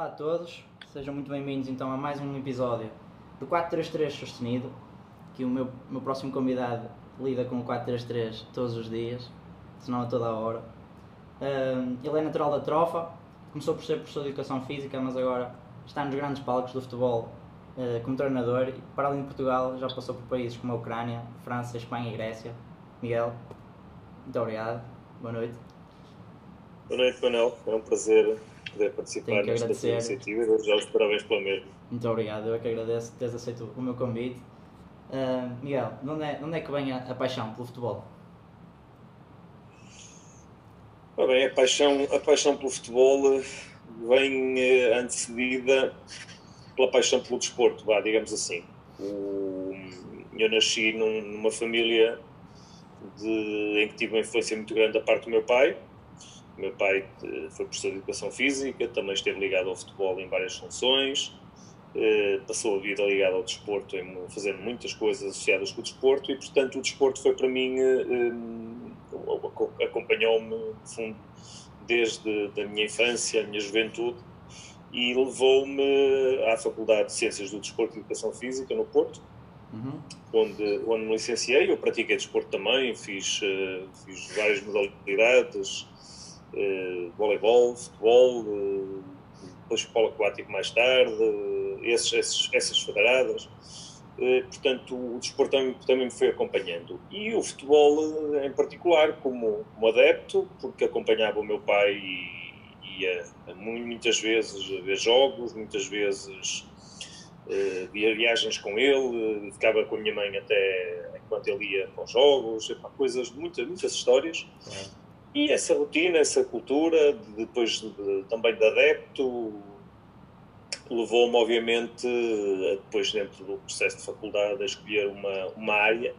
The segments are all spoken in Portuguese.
Olá a todos, sejam muito bem-vindos então a mais um episódio do 433 Sustenido, que o meu, meu próximo convidado lida com o 433 todos os dias, senão a toda a hora. Uh, ele é natural da Trofa, começou por ser professor de Educação Física, mas agora está nos grandes palcos do futebol uh, como treinador e para além de Portugal já passou por países como a Ucrânia, França, Espanha e Grécia. Miguel, muito obrigado, boa noite. Boa noite, Manel, é um prazer poder participar nesta iniciativa e já os parabéns pela mesma. Muito obrigado, eu é que agradeço teres aceito o meu convite. Uh, Miguel, de onde, é, de onde é que vem a, a paixão pelo futebol? Ah, bem, a paixão, a paixão pelo futebol vem eh, antecedida pela paixão pelo desporto, vá, digamos assim. O, eu nasci num, numa família de, em que tive uma influência muito grande da parte do meu pai, meu pai eh, foi professor de educação física, também esteve ligado ao futebol em várias funções, eh, passou a vida ligado ao desporto, fazendo muitas coisas associadas com o desporto e, portanto, o desporto foi para mim, eh, acompanhou-me, fundo, desde a minha infância, a minha juventude e levou-me à Faculdade de Ciências do Desporto e Educação Física, no Porto, uhum. onde, onde me licenciei. Eu pratiquei desporto também, fiz, fiz várias modalidades, uh, voleibol, futebol, uh, depois futebol aquático mais tarde, uh, esses, esses, essas federadas. Portanto, o desporto também, também, me foi acompanhando. E o futebol em particular, como, como adepto, porque acompanhava o meu pai e ia muitas vezes ver jogos, muitas vezes via viagens com ele, ficava com a minha mãe até enquanto ele ia com jogos, coisas, muitas, muitas histórias. E essa rotina, essa cultura, depois de, também de adepto, levou-me, obviamente, depois dentro do processo de faculdade, a escolher uma, uma área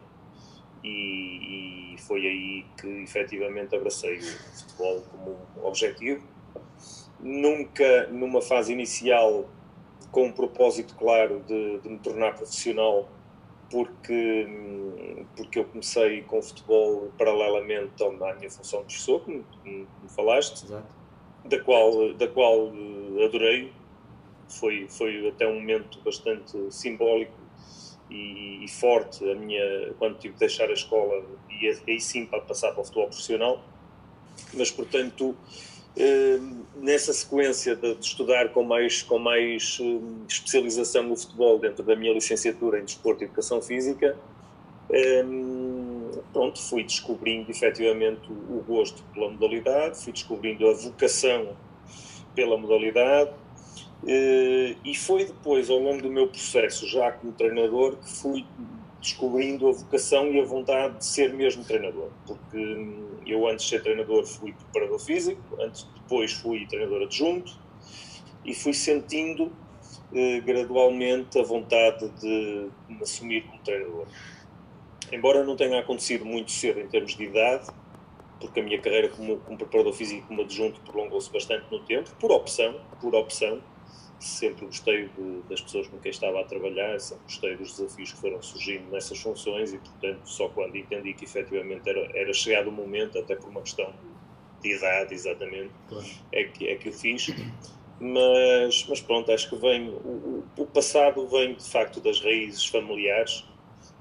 e, e foi aí que efetivamente abracei o futebol como objetivo. Nunca, numa fase inicial, com um propósito claro de, de me tornar profissional, porque, porque eu comecei com o futebol paralelamente à minha função de professor, como, como, falaste, Exato. da qual, da qual eh, adorei. Foi, foi até um momento bastante simbólico e, e forte a minha, quando tive de deixar a escola e aí sim para passar para o futebol profissional. Mas, portanto, Ehm, nessa sequência de, estudar com mais, com mais um, especialização no futebol dentro da minha licenciatura em Desporto e Educação Física, pronto, fui descobrindo efetivamente o, gosto pela modalidade, fui descobrindo a vocação pela modalidade uh, e foi depois, ao longo do meu processo, já como treinador, que fui descobrindo a vocação e a vontade de ser mesmo treinador, porque hum, eu antes de ser treinador fui preparador físico, antes, depois fui treinador adjunto e fui sentindo eh, gradualmente a vontade de, de me assumir como treinador. Embora não tenha acontecido muito cedo em termos de idade, porque a minha carreira como, como preparador físico e como adjunto prolongou-se bastante no tempo, por opção, por opção, sempre gostei de, das pessoas com quem estava a trabalhar, sempre gostei dos desafios que foram surgindo nessas funções e, portanto, só quando entendi que efetivamente era, era chegado o momento, até por uma questão de, de idade, exatamente, claro. é, que, é que o fiz. Mas, mas pronto, acho que vem, o, o passado vem de facto das raízes familiares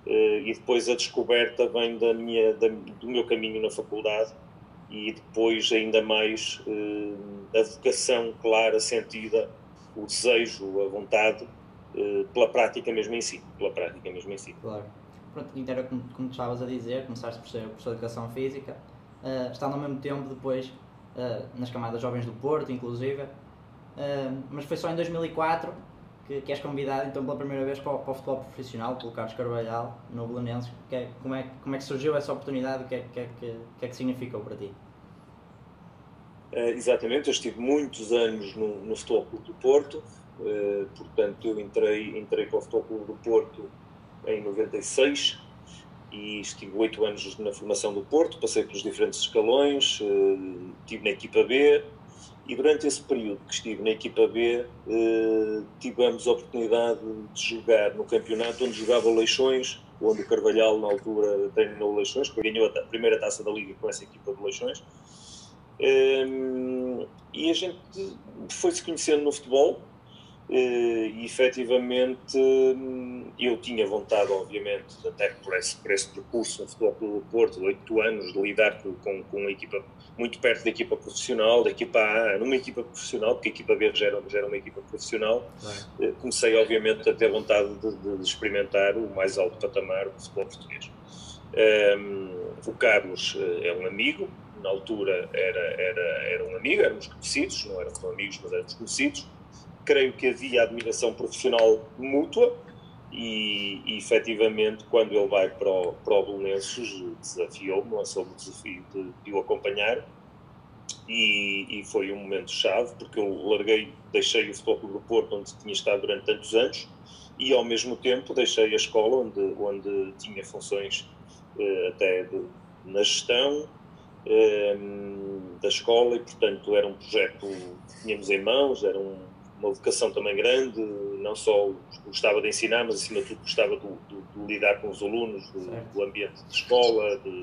e depois a descoberta vem da minha, da, do meu caminho na faculdade e depois ainda mais eh, a vocação clara, sentida o desejo, a vontade uh, pela prática mesmo em si, pela prática mesmo em si. Claro. Pronto, então era como, como estavas a dizer, começaste por ser professor de Educação Física, uh, estando ao mesmo tempo depois uh, nas camadas jovens do Porto, inclusive, uh, mas foi só em 2004 que, que és convidado então pela primeira vez para o, para o futebol profissional, pelo Carlos Carvalhal, no Belenenses. É, como, é, como é que surgiu essa oportunidade? O que é que, é que, que, é que significou para ti? Uh, exatamente, eu estive muitos anos no, no Futebol Clube do Porto, uh, portanto eu entrei, entrei para o Futebol Clube do Porto em 96 e estive oito anos na formação do Porto, passei pelos diferentes escalões, uh, estive na equipa B e durante esse período que estive na equipa B tivemos a oportunidade de jogar no campeonato onde jogava Leixões, onde o Carvalhal na altura treinou Leixões, que ganhou a primeira taça da Liga com essa equipa de Leixões. Um, e a gente foi se conhecendo no futebol eh, e efetivamente eu tinha vontade, obviamente, até por esse, por esse percurso no Futebol do Porto, de anos, de lidar com, com, com, uma equipa muito perto da equipa profissional, da equipa A, numa equipa profissional, porque a equipa B já era, já era uma equipa profissional. É. Comecei, obviamente, a ter vontade de, de, experimentar o mais alto patamar do futebol português. Um, ehm, o Carlos eh, é um amigo, na altura era, era, era um amigo, éramos conhecidos, não éramos amigos, mas éramos conhecidos creio que havia admiração profissional mútua e, e efetivamente quando ele vai para o, para o Belenenses desafiou-me, lançou-me o desafio de, de o acompanhar. E, e, foi um momento chave porque eu larguei, deixei o Futebol do Porto onde tinha estado durante tantos anos e ao mesmo tempo deixei a escola onde, onde tinha funções eh, até de, na gestão eh, da escola e portanto era um projeto que tínhamos em mãos, era um uma vocação também grande, não só gostava de ensinar, mas acima de tudo gostava de, de, de lidar com os alunos, do, do ambiente de escola, de,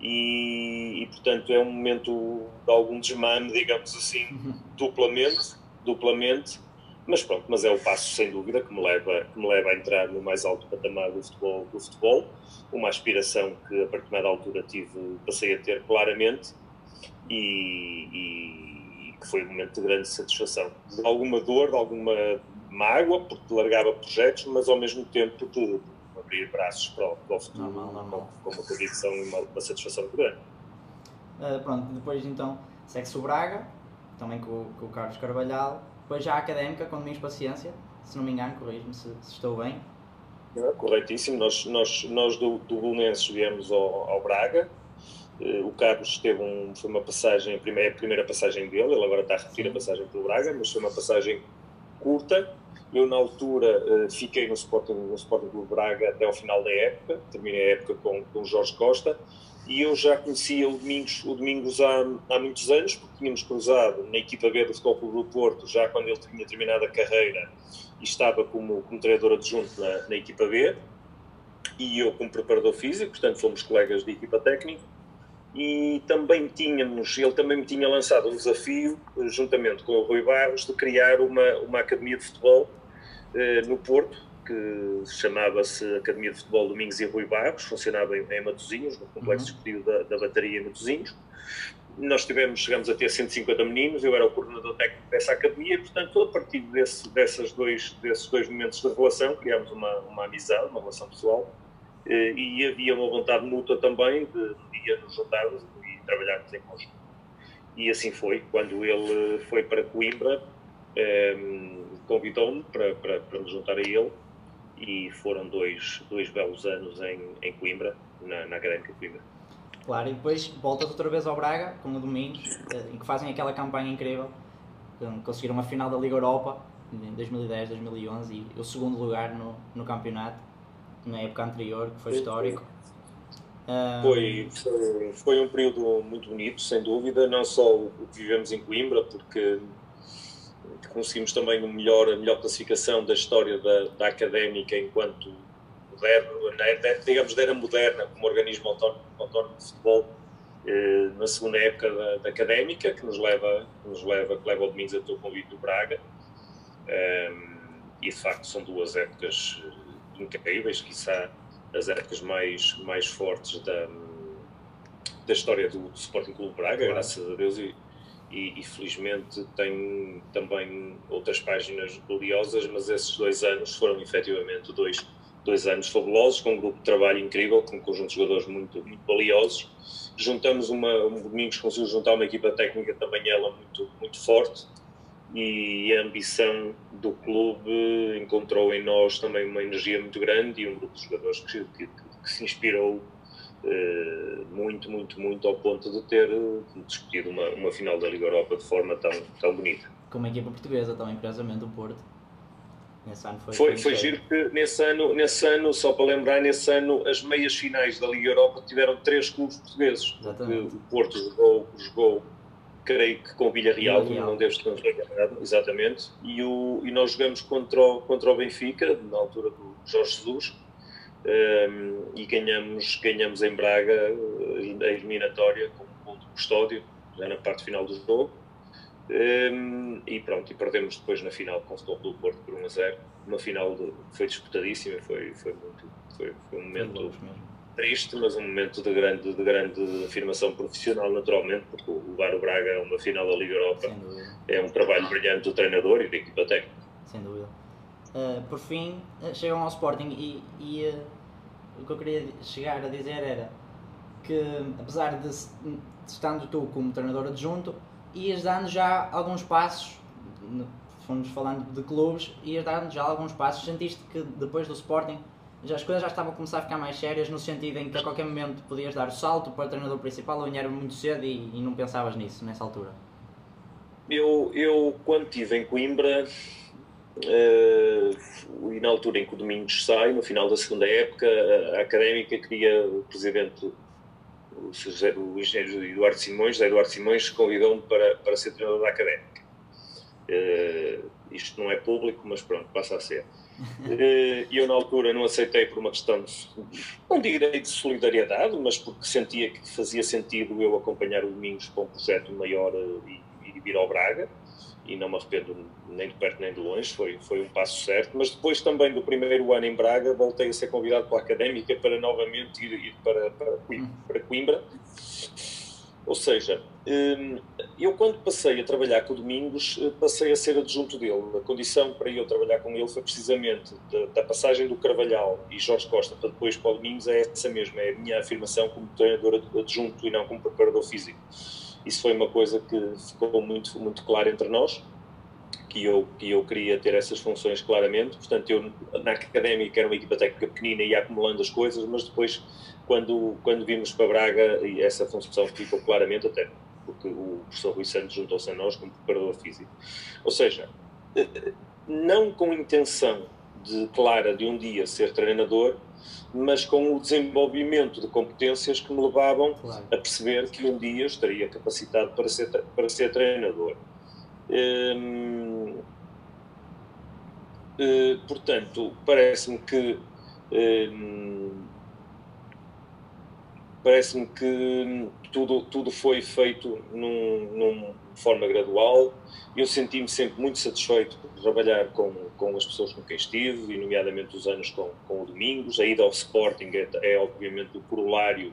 e, e, portanto é um momento de algum desmame, digamos assim, uhum. duplamente, duplamente, mas pronto, mas é o passo sem dúvida que me leva, que me leva a entrar no mais alto patamar do futebol, do futebol, uma aspiração que a partir da altura tive, passei a ter claramente e, e que foi um momento de grande satisfação. De alguma dor, de alguma mágoa, porque largava projetos, mas ao mesmo tempo de, abrir braços para o, para o futuro normal, normal. Com, com, uma convicção e uma, uma satisfação muito grande. Uh, pronto, depois então segue-se o Braga, também com, com, o Carlos Carvalhal, depois já a Académica com Domingos Paciência, se não me engano, corrijo-me se, se, estou bem. É, corretíssimo, nós, nós, nós do, do Belenenses viemos ao, ao Braga, o Carlos teve um, foi uma passagem, a primeira, a primeira passagem dele, ele agora está a repetir a passagem pelo Braga, mas foi uma passagem curta. Eu, na altura, eh, fiquei no Sporting, no Sporting Clube Braga até ao final da época, terminei a época com, com o Jorge Costa, e eu já conhecia o Domingos, o Domingos há, há muitos anos, porque tínhamos cruzado na equipa B do Futebol Clube do Porto, já quando ele tinha terminado a carreira e estava como, como treinador adjunto na, na equipa B, e eu como preparador físico, portanto fomos colegas de equipa técnica, e também tínhamos, ele também me tinha lançado um desafio, juntamente com o Rui Barros, de criar uma, uma academia de futebol eh, no Porto, que chamava-se Academia de Futebol Domingos e Rui Barros, funcionava em, em Matosinhos, no complexo uhum. esportivo da, da Bateria em Matosinhos. Nós tivemos, chegamos a ter 150 meninos, eu era o coordenador técnico dessa academia, e, portanto, a partir desse, dessas dois, desses dois momentos de relação, criámos uma, uma amizade, uma relação pessoal, eh, e havia uma vontade mútua também de um dia nos juntarmos e trabalharmos em conjunto. E assim foi, quando ele foi para Coimbra, ehm, convidou-me para, para, para me juntar a ele e foram dois, dois belos anos em, em Coimbra, na, na Académica de Coimbra. Claro, e depois voltas outra vez ao Braga, com o Domingos, eh, em que fazem aquela campanha incrível, conseguiram uma final da Liga Europa em 2010, 2011 e o segundo lugar no, no campeonato na época anterior, que foi histórico. Foi, foi, foi, um período muito bonito, sem dúvida, não só o que vivemos em Coimbra, porque conseguimos também o melhor, a melhor classificação da história da, da académica enquanto moderno, digamos, da era moderna, como organismo autónomo, autónomo de futebol, eh, na segunda época da, da, académica, que nos leva, que nos leva, que leva ao Domingos até o convite do Braga. Um, e de facto são duas épocas incríveis, quiçá as épocas mais, mais fortes da, da história do, do Sporting Clube Braga, claro. graças a Deus, e, e, e, felizmente tem também outras páginas gloriosas, mas esses dois anos foram efetivamente dois, dois anos fabulosos, com um grupo de trabalho incrível, com um conjunto de jogadores muito, muito valiosos. Juntamos uma, um Domingos conseguiu juntar uma equipa técnica também ela muito, muito forte, e a ambição do clube encontrou em nós também uma energia muito grande e um grupo de jogadores que, que, que se inspirou uh, muito, muito, muito ao ponto de ter discutido uma, uma final da Liga Europa de forma tão, tão bonita. Com uma equipa portuguesa também, curiosamente, o Porto. Nesse ano foi, foi, foi giro que nesse ano, nesse ano, só para lembrar, nesse ano as meias finais da Liga Europa tiveram três clubes portugueses. Exatamente. O Porto jogou, jogou creio que com o Villarreal, Villarreal. não deves estar enganado, exatamente, e, o, e nós jogamos contra o, contra o Benfica, na altura do Jorge Jesus, um, ehm, e ganhamos, ganhamos em Braga eh, a eliminatória com um gol de custódio, já na parte final do jogo. Um, e pronto, e perdemos depois na final com o Futebol do Porto por 1 a 0. Uma final de, foi disputadíssima, foi, foi, muito, foi, foi um momento triste, mas um momento de grande, de grande afirmação profissional, naturalmente, porque o Bar Braga é uma final da Liga Europa, é um trabalho brilhante do treinador e da equipa técnica. Sem dúvida. Uh, por fim, uh, chegam ao Sporting e, e uh, o que eu queria chegar a dizer era que, apesar de, de estando tu como treinador adjunto, ias dando já alguns passos, fomos falando de clubes, ias dando já alguns passos. Sentiste que depois do Sporting já as coisas já estavam a começar a ficar mais sérias, no sentido em que a qualquer momento podias dar o salto para o treinador principal ou era muito cedo e, e, não pensavas nisso nessa altura? Eu, eu quando estive em Coimbra, uh, e na altura em que o Domingos sai, no final da segunda época, a, a académica queria o presidente o, o engenheiro Eduardo Simões, Eduardo Simões, convidou-me para, para ser treinador da Académica. Uh, isto não é público, mas pronto, passa a ser. Eh, e eu, na altura, não aceitei por uma questão, de, não direi de solidariedade, mas porque sentia que fazia sentido eu acompanhar o Domingos para um projeto maior eh, e, e vir ao Braga e não me arrependo nem de perto nem de longe, foi, foi um passo certo. Mas depois também do primeiro ano em Braga, voltei a ser convidado pela Académica para novamente ir, ir para, para, Coimbra, para Coimbra. Ou seja, hum, eu quando passei a trabalhar com o Domingos, eh, passei a ser adjunto dele. A condição para eu trabalhar com ele foi precisamente da, passagem do Carvalhal e Jorge Costa para depois para o Domingos, é essa mesma, é a minha afirmação como treinador adjunto e não como preparador físico. Isso foi uma coisa que ficou muito, muito clara entre nós, que eu, que eu queria ter essas funções claramente. Portanto, eu na académica era uma equipa técnica pequenina e ia acumulando as coisas, mas depois, quando, quando vimos para Braga, essa função ficou claramente, até porque o professor Rui Santos juntou-se a nós como preparador físico. Ou seja, não com intenção de clara de um dia ser treinador, mas com o desenvolvimento de competências que me levavam claro. a perceber que um dia estaria capacitado para ser, para ser treinador. Hum, hum, portanto, parece-me que hum, parece-me que tudo, tudo foi feito num, numa forma gradual. Eu senti-me sempre muito satisfeito por trabalhar com, com as pessoas com quem estive, e nomeadamente os anos com, com o Domingos. A ida ao Sporting é, é obviamente o corolário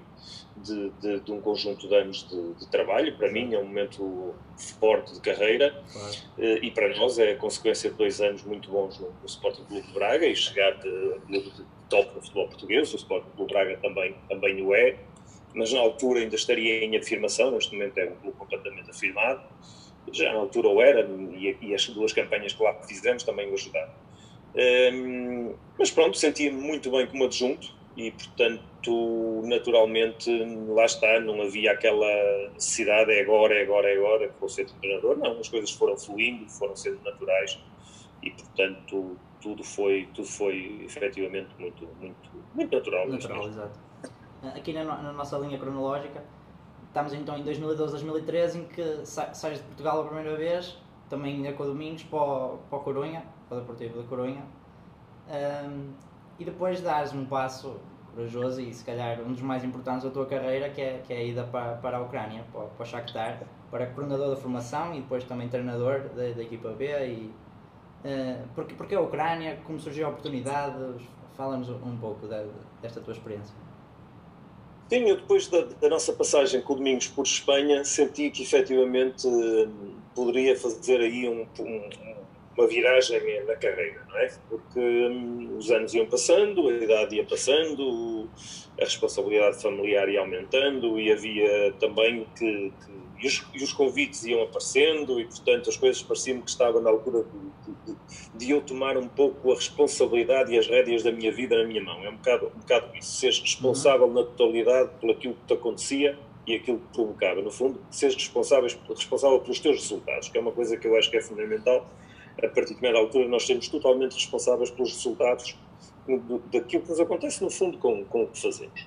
de, de, de, um conjunto de anos de, de, trabalho. Para mim é um momento forte de carreira claro. Eh, e para nós é a consequência de dois anos muito bons no, no Sporting Clube de Braga e chegar de, de, top no futebol português. O Sporting Clube de Braga também, também o é mas na altura ainda estaria em afirmação, neste momento é um clube completamente afirmado, já na altura o era, e, as duas campanhas que lá fizemos também o ajudaram. Um, mas pronto, sentia-me muito bem como adjunto e, portanto, naturalmente, lá está, não havia aquela necessidade, é agora, é agora, é agora, que vou ser treinador. Não, as coisas foram fluindo, foram sendo naturais e, portanto, tudo foi, tudo foi efetivamente muito, muito, muito natural. Natural, exato aqui na, na, nossa linha cronológica, estamos então em 2012, 2013, em que sais de Portugal a primeira vez, também ainda com o Domingos, para o, para o Corunha, para o Deportivo da Corunha, um, e depois dás um passo corajoso e se calhar um dos mais importantes da tua carreira, que é, que é a ida para, para a Ucrânia, para, para o Shakhtar, para coordenador da formação e depois também treinador da, da equipa B. E, uh, porque, porque a Ucrânia, como surgiu a oportunidade, fala-nos um pouco desta tua experiência. Sim, eu depois da, da, nossa passagem com o Domingos por Espanha senti que efetivamente poderia fazer aí um, um, uma viragem na carreira, não é? Porque hum, os anos iam passando, a idade ia passando, a responsabilidade familiar ia aumentando e havia também que, que e os, e os, convites iam aparecendo e, portanto, as coisas pareciam que estavam na altura de, de, de, eu tomar um pouco a responsabilidade e as rédeas da minha vida na minha mão. É um bocado, um bocado isso, seres responsável uhum. na totalidade por aquilo que te acontecia e aquilo que provocava. No fundo, seres responsável, responsável pelos teus resultados, que é uma coisa que eu acho que é fundamental. A partir de uma altura, nós sermos totalmente responsáveis pelos resultados daquilo que nos acontece, no fundo, com, com o que fazemos.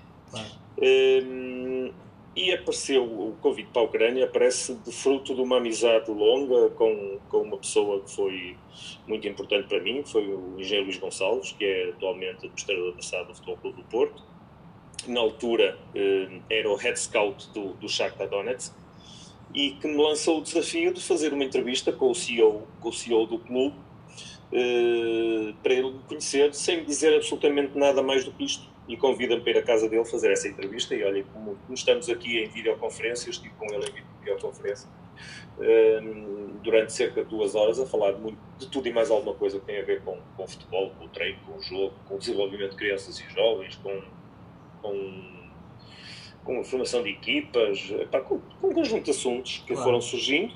Hum, e apareceu o convite para a Ucrânia, aparece de fruto de uma amizade longa com, com uma pessoa que foi muito importante para mim, foi o engenheiro Luís Gonçalves, que é atualmente administrador da SAD do Futebol Clube do Porto. Na altura eh, era o head scout do, do Shakhtar Donetsk e que me lançou o desafio de fazer uma entrevista com o CEO, com o CEO do clube uh, para ele me conhecer sem dizer absolutamente nada mais do que isto e convida-me para ir à casa dele fazer essa entrevista e olha, como, como estamos aqui em videoconferência, estive com ele em videoconferência uh, durante cerca de duas horas a falar de, muito, de, tudo e mais alguma coisa que tem a ver com, com futebol, com o treino, com o jogo, com o desenvolvimento de crianças e jovens, com, com com a formação de equipas, com, um conjunto de assuntos que claro. foram surgindo.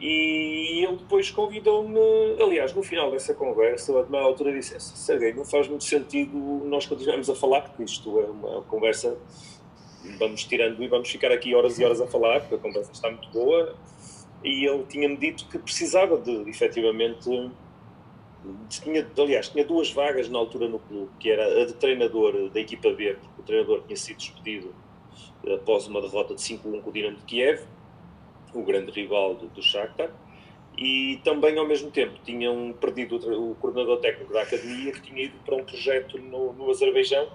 E ele depois convidou-me, aliás, no final dessa conversa, a uma altura disse: Sergei, não faz muito sentido nós continuarmos a falar, porque isto é uma conversa, vamos tirando e vamos ficar aqui horas e horas a falar, porque a conversa está muito boa. E ele tinha-me dito que precisava de, efetivamente, tinha, aliás, tinha duas vagas na altura no clube, que era a de treinador da equipa B, porque o treinador tinha sido despedido após uma derrota de 5-1 com o Dinamo de Kiev, o grande rival do, do Shakhtar, e também ao mesmo tempo tinham perdido o, o coordenador técnico da academia, que tinha ido para um projeto no, no Azerbaijão,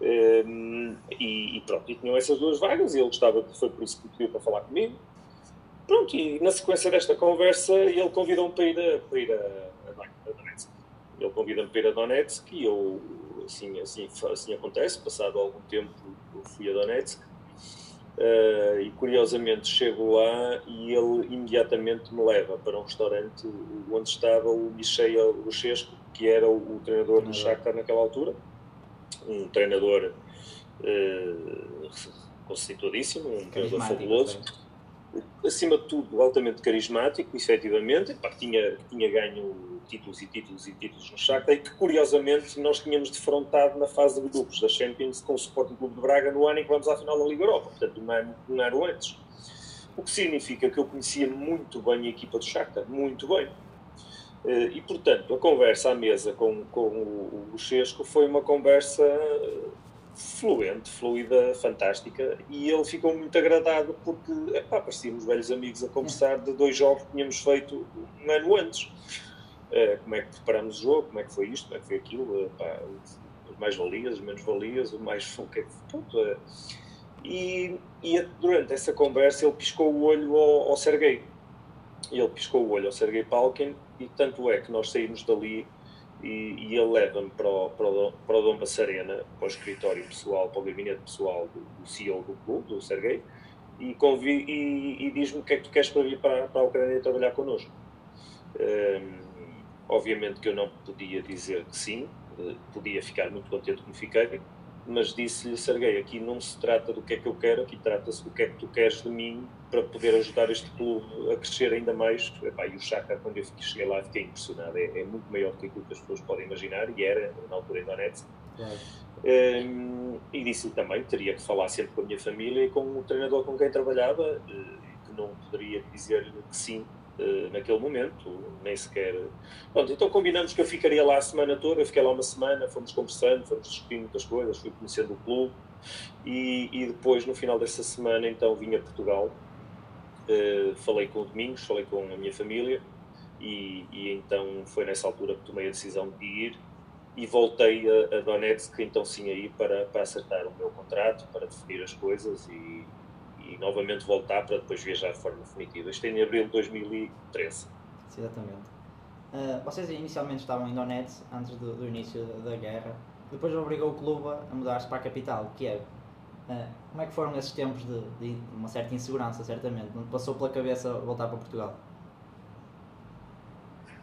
um, ehm, e, e, pronto, e tinham essas duas vagas, e ele gostava, foi por isso que pediu para falar comigo. Pronto, e na sequência desta conversa, ele convidou-me para ir a, para ir a ele convida-me para ir a Donetsk e eu, assim, assim, assim acontece, passado algum tempo fui a Donetsk uh, e curiosamente chego lá e ele imediatamente me leva para um restaurante onde estava o Michel Luchesco, que era o, o treinador do Shakhtar naquela altura, um treinador uh, conceituadíssimo, um treinador fabuloso acima de tudo, altamente carismático, efetivamente, pá, tinha, tinha ganho títulos e títulos e títulos no Shakhtar e que curiosamente nós tínhamos defrontado na fase de grupos da Champions com o Sporting Clube de Braga no ano em que vamos à final da Liga Europa, portanto um ano, um ano antes. O que significa que eu conhecia muito bem a equipa do Shakhtar, muito bem. Eh, e, portanto, a conversa à mesa com, com o Luchesco foi uma conversa fluente, fluida, fantástica, e ele ficou muito agradado porque epá, parecíamos velhos amigos a conversar de dois jogos que tínhamos feito um ano antes. Uh, como é que preparamos o jogo, como é que foi isto, como é que foi aquilo, uh, pá, as mais-valias, as menos-valias, o mais. O que é que, pronto, uh, e, e, durante essa conversa ele piscou o olho ao, ao Sergei. Ele piscou o olho ao Sergei Palkin, e tanto é que nós saímos dali e, e ele leva-me para o, para, para o Dom Passarena, para o escritório pessoal, para o gabinete pessoal do, do CEO do clube, do Sergei, e, e, e diz-me o que é que tu queres para vir para, para a Ucrânia trabalhar connosco. Um, Obviamente que eu não podia dizer que sim, eh, podia ficar muito contente como fiquei, mas disse-lhe, Serguei, aqui não se trata do que é que eu quero, aqui trata-se do que é que tu queres de mim para poder ajudar este clube a crescer ainda mais. Epá, e o Chaka, quando eu cheguei lá, fiquei impressionado. É, é, muito maior do que aquilo que as pessoas podem imaginar, e era, na altura, em Donetsk. Um, ehm, e disse-lhe também que teria que falar sempre com a minha família e com o treinador com quem trabalhava, eh, que não poderia dizer-lhe que sim uh, naquele momento, nem sequer. Pronto, então combinamos que eu ficaria lá a semana toda, eu fiquei lá uma semana, fomos conversando, fomos discutindo muitas coisas, fui conhecendo o clube e, e depois, no final dessa semana, então vim a Portugal, uh, falei com o Domingos, falei com a minha família e, e, então foi nessa altura que tomei a decisão de ir e voltei a, a Donetsk, então sim aí para, para acertar o meu contrato, para definir as coisas e, e novamente voltar para depois viajar de forma definitiva. Isto é em abril de 2013. Exatamente. Uh, vocês inicialmente estavam em Donetsk antes do, do início da, da, guerra, depois obrigou o clube a mudar-se para a capital, Kiev. Uh, como é que foram esses tempos de, de, uma certa insegurança, certamente? Não passou pela cabeça voltar para Portugal?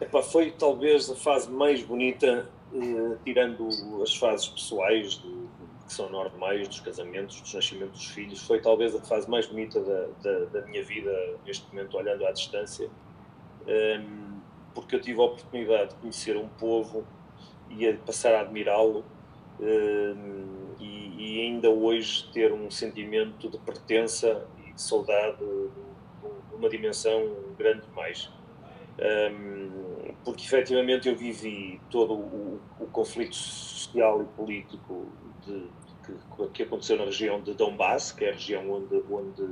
Epá, foi talvez a fase mais bonita, uh, tirando as fases pessoais do, que são normais dos casamentos, dos nascimentos dos filhos, foi talvez a fase mais bonita da, da, da minha vida neste momento, olhando à distância, um, porque eu tive a oportunidade de conhecer um povo e a passar a admirá-lo um, e, e, ainda hoje ter um sentimento de pertença e de saudade de uma dimensão grande demais. Um, porque efetivamente eu vivi todo o, o conflito social e político de, que, que, aconteceu na região de Donbass, que é a região onde, onde,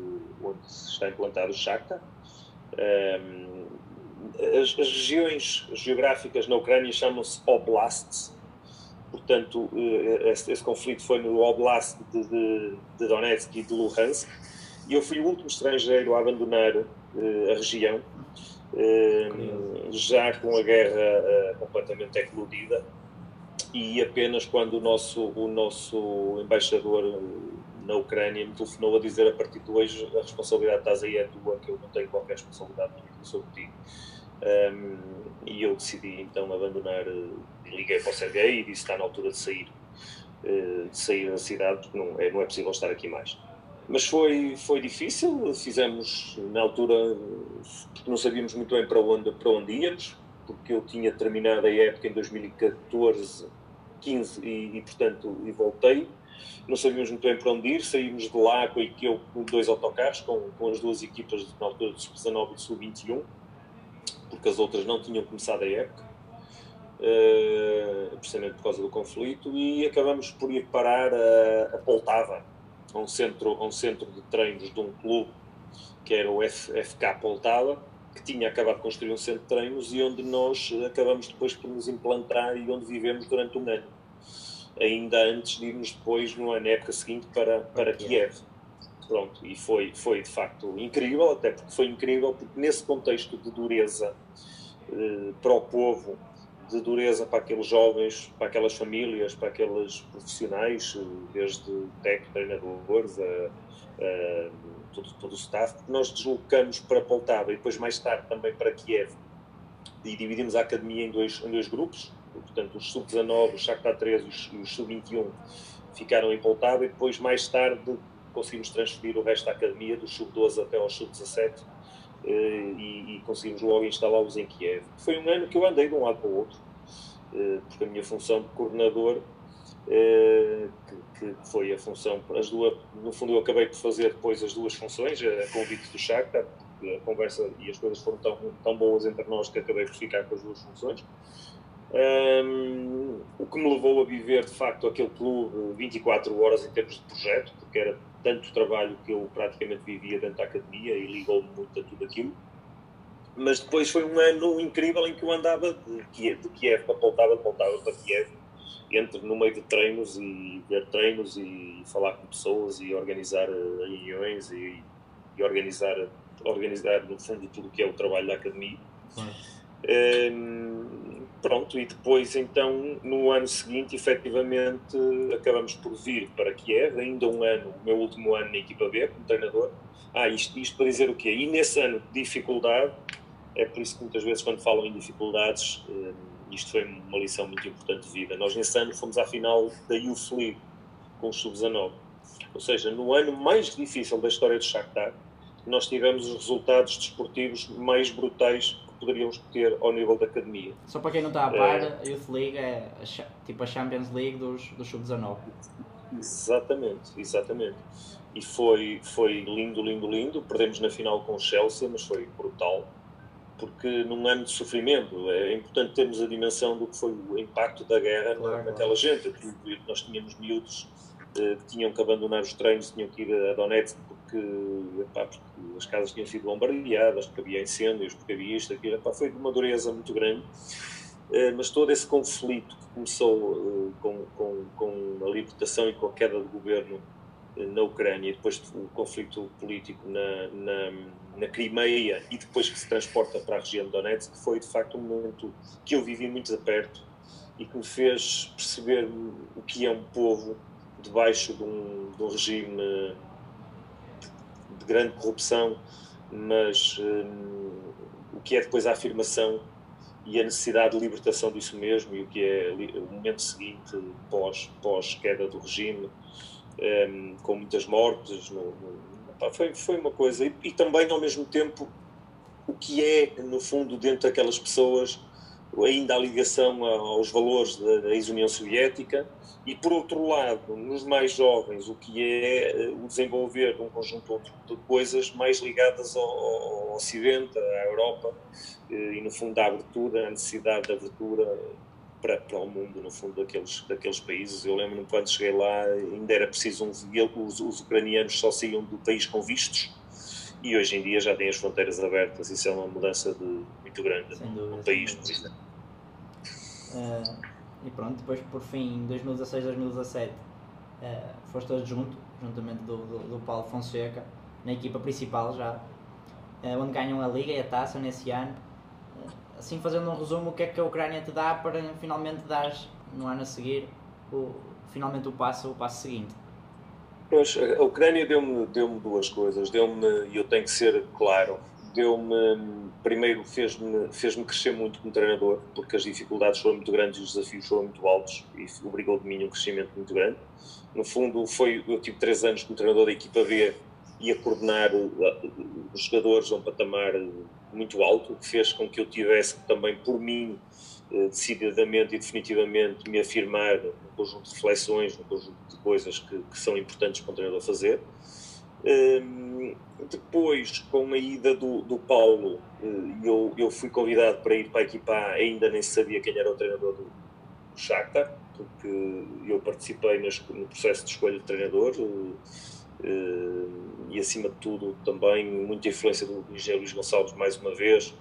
onde está implantado o Shakhtar. Um, as, as, regiões geográficas na Ucrânia chamam-se oblasts, portanto, eh, esse, esse, conflito foi no oblast de, de, de, Donetsk e de Luhansk, e eu fui o último estrangeiro a abandonar uh, a região, uh, já com a guerra uh, completamente eclodida, e apenas quando o nosso, o nosso embaixador na Ucrânia me telefonou a dizer a partir de hoje a responsabilidade estás aí é tua, que eu não tenho qualquer responsabilidade sobre ti. Um, e eu decidi então abandonar, liguei para o Sergei e disse está na altura de sair, de sair da cidade, porque não é, não é possível estar aqui mais. Mas foi, foi difícil, fizemos na altura, porque não sabíamos muito bem para onde, para onde íamos, porque eu tinha terminado a época em 2014, 15 e, e portanto e voltei. Não sabíamos muito bem para onde ir, saímos de lá com, eu, com dois autocarros, com, com as duas equipas na altura de Sub-19 e Sub-21, porque as outras não tinham começado a época, uh, precisamente por causa do conflito, e acabamos por ir parar a, a Poltava, a um centro, a um centro de treinos de um clube que era o F, FK Poltava, que tinha acabado de construir um centro de treinos e onde nós acabamos depois por nos implantar e onde vivemos durante um ano. Ainda antes de irmos depois, na época seguinte, para, para Kiev. Pronto, e foi, foi de facto incrível, até porque foi incrível, porque nesse contexto de dureza eh, para o povo, de dureza para aqueles jovens, para aquelas famílias, para aqueles profissionais, eh, desde técnico, treinadores, a, a, todo, todo o staff, porque nós deslocamos para Poltava e depois mais tarde também para Kiev e dividimos a academia em dois, em dois grupos, portanto os sub-19, os Shakhtar 13 e os, os sub-21 ficaram em Poltava e depois mais tarde conseguimos transferir o resto da academia, dos sub-12 até aos sub-17 eh, e, e, conseguimos logo instalá-los em Kiev. Foi um ano que eu andei de um lado para o outro, eh, porque a minha função de coordenador, que, que foi a função, as duas, no fundo eu acabei por fazer depois as duas funções, a convite do Shakhtar, a conversa e as coisas foram tão, tão boas entre nós que acabei por ficar com as duas funções. Um, o que me levou a viver de facto aquele clube 24 horas em termos de projeto, porque era tanto trabalho que eu praticamente vivia dentro da academia e ligou-me muito a tudo aquilo. Mas depois foi um ano incrível em que eu andava de Kiev, de Kiev para Poltava, de Poltava para Kiev, entre no meio de treinos e ver treinos e falar com pessoas e organizar eh, reuniões e, e organizar, organizar no fundo tudo o que é o trabalho da academia. Um, pronto, e depois então no ano seguinte efetivamente acabamos por vir para Kiev, ainda um ano, o meu último ano na equipa B como treinador. Ah, isto, isto para dizer o quê? E nesse ano de dificuldade, é por isso que muitas vezes quando falam em dificuldades, hum, isto foi uma lição muito importante de vida. Nós nesse ano fomos à final da Youth League com o Sub-19. Ou seja, no ano mais difícil da história do Shakhtar, nós tivemos os resultados desportivos mais brutais poderíamos ter ao nível da academia. Só para quem não está a par, é... a Youth League é a, tipo a Champions League dos, dos Sub-19. Exatamente, exatamente. E foi, foi lindo, lindo, lindo. Perdemos na final com o Chelsea, mas foi brutal. Porque num ano de sofrimento é importante termos a dimensão do que foi o impacto da guerra claro, naquela claro. gente. Nós tínhamos miúdos eh, que tinham que abandonar os treinos, tinham que ir a Donetsk porque, epá, porque as casas tinham sido bombardeadas, porque havia incêndios, porque havia isto, aquilo. Epá, foi de uma dureza muito grande. Eh, mas todo esse conflito que começou eh, com, com, com a libertação e com a queda do governo na Ucrânia e depois o conflito político na, na, na Crimeia e depois que se transporta para a região de Donetsk, foi de facto um momento que eu vivi muito de perto e que me fez perceber o que é um povo debaixo de um, de um regime de grande corrupção, mas um, o que é depois a afirmação e a necessidade de libertação disso mesmo e o que é o momento seguinte pós, pós queda do regime, um, com muitas mortes, no, no, pá, foi, foi uma coisa. E, e também, ao mesmo tempo, o que é, no fundo, dentro daquelas pessoas, ainda a ligação aos valores da, da ex-União Soviética e, por outro lado, nos mais jovens, o que é eh, o desenvolver de um conjunto de coisas mais ligadas ao, ao Ocidente, à Europa, eh, e, no fundo, da abertura, a necessidade de abertura para, para o mundo, no fundo, daqueles, daqueles países. Eu lembro-me quando cheguei lá, ainda era preciso, um, os, os ucranianos só saíam do país com vistos, e hoje em dia já têm as fronteiras abertas. Isso é uma mudança de, muito grande no país, por exemplo. Uh e pronto, depois por fim, em 2016, 2017, uh, foste adjunto, juntamente do, do, do Paulo Fonseca, na equipa principal já, uh, onde ganham a Liga e a Taça nesse ano. Assim, fazendo um resumo, o que é que a Ucrânia te dá para finalmente dar no ano a seguir o, finalmente o passo, o passo seguinte? Pois, a Ucrânia deu-me deu duas coisas. Deu-me, e eu tenho que ser claro, deu-me, primeiro fez-me fez crescer muito como treinador, porque as dificuldades foram muito grandes e os desafios foram muito altos e obrigou de mim um crescimento muito grande. No fundo, foi, eu tive três anos como treinador da equipa B e a coordenar os jogadores a um patamar muito alto, que fez com que eu tivesse também, por mim, eh, decididamente e definitivamente me afirmar num conjunto de reflexões, num conjunto de coisas que, que são importantes para um treinador fazer. Um, depois, com a ida do, do Paulo, eh, eu, eu fui convidado para ir para a equipa A, ainda nem sabia quem era o treinador do, do Shakhtar, porque eu participei no processo de escolha de treinador. Uh, e acima de tudo também muita influência do engenheiro Luís Gonçalves mais uma vez,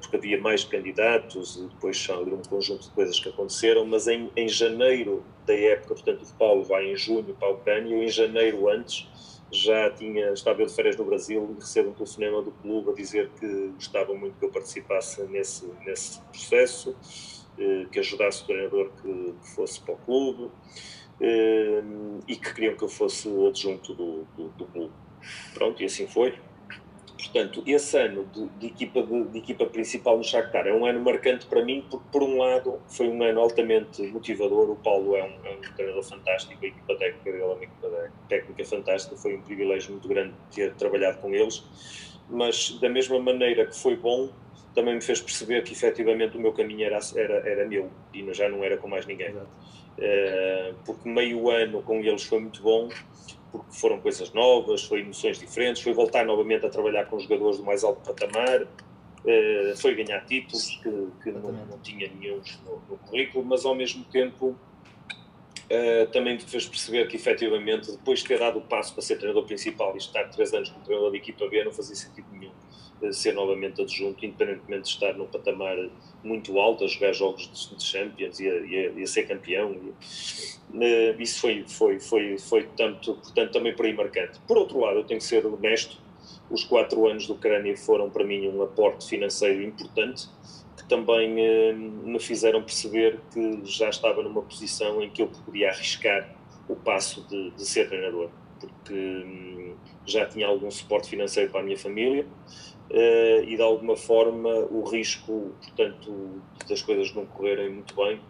porque havia mais candidatos e depois há um conjunto de coisas que aconteceram, mas em, em janeiro da época, portanto o Paulo vai em junho para a Ucrânia, em janeiro antes já tinha, estava de férias no Brasil e recebo um telefonema do clube a dizer que gostava muito que eu participasse nesse, nesse processo, eh, que ajudasse o treinador que, que fosse para o clube. Ehm, e que queriam que eu fosse adjunto do, do, do clube. Pronto, e assim foi. Portanto, esse ano de, de equipa, de, de, equipa principal no Shakhtar é um ano marcante para mim, porque, por um lado, foi um ano altamente motivador. O Paulo é um, é um treinador fantástico, a equipa técnica dele é uma equipa técnica fantástica. Foi um privilégio muito grande ter trabalhado com eles. Mas, da mesma maneira que foi bom, também me fez perceber que efetivamente o meu caminho era, era, era meu e já não era com mais ninguém. Exato. Eh, porque meio ano com eles foi muito bom, porque foram coisas novas, foi emoções diferentes, foi voltar novamente a trabalhar com jogadores do mais alto patamar, uh, foi ganhar títulos que, que não, não, tinha nenhum no, no, currículo, mas ao mesmo tempo uh, também me fez perceber que efetivamente depois de ter dado o passo para ser treinador principal e estar três anos como treinador da equipa B não fazia sentido nenhum ser novamente adjunto, independentemente de estar num patamar muito alto, a jogar jogos de, Champions e a, e a, e a ser campeão. E, uh, isso foi, foi, foi, foi tanto, portanto, também por aí marcante. Por outro lado, eu tenho que ser honesto, os quatro anos do Ucrânia foram para mim um aporte financeiro importante, que também uh, me fizeram perceber que já estava numa posição em que eu podia arriscar o passo de, de ser treinador, porque um, já tinha algum suporte financeiro para a minha família, uh, e de alguma forma o risco, portanto, das coisas não correrem muito bem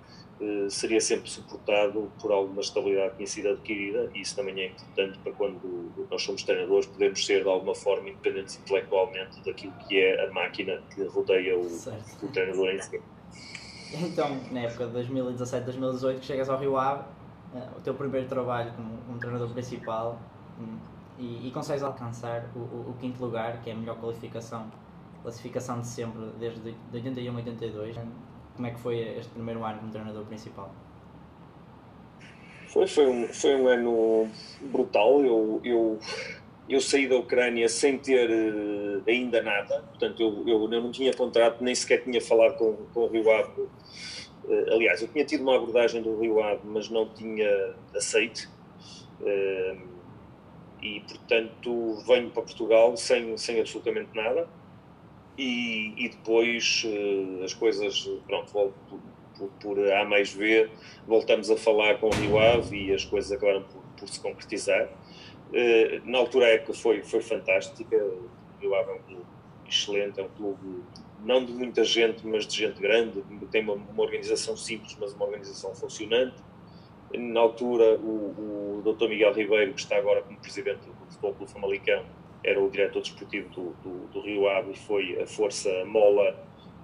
uh, seria sempre suportado por alguma estabilidade que tinha sido adquirida e isso também é importante para quando nós somos treinadores podemos ser de alguma forma independentes intelectualmente daquilo que é a máquina que rodeia o, o treinador em si. Então, na época de 2017, 2018, que chegas ao Rio Ave, uh, o teu primeiro trabalho como, como treinador principal, um, e, e consegues alcançar o, o, o, quinto lugar, que é a melhor qualificação, classificação de sempre, desde de 81 a 82. Como é que foi este primeiro ano como treinador principal? Foi, foi, um, foi um ano brutal. Eu, eu, eu saí da Ucrânia sem ter uh, ainda nada, portanto, eu, eu, eu, não tinha contrato, nem sequer tinha falado com, com o Rio Ave. Uh, aliás, eu tinha tido uma abordagem do Rio Ave, mas não tinha aceito. E portanto venho para Portugal sem, sem absolutamente nada. E, e depois uh, as coisas, pronto, volto por, por, A mais B, voltamos a falar com o Rio Ave e as coisas acabaram por, por se concretizar. Uh, na altura a época foi, foi fantástica, o Rio Ave é um clube excelente, é um clube não de muita gente, mas de gente grande, tem uma, uma organização simples, mas uma organização funcionante na altura, o, o Dr. Miguel Ribeiro, que está agora como presidente do Futebol Clube Famalicão, era o diretor desportivo do, do, do, Rio Ave e foi a força mola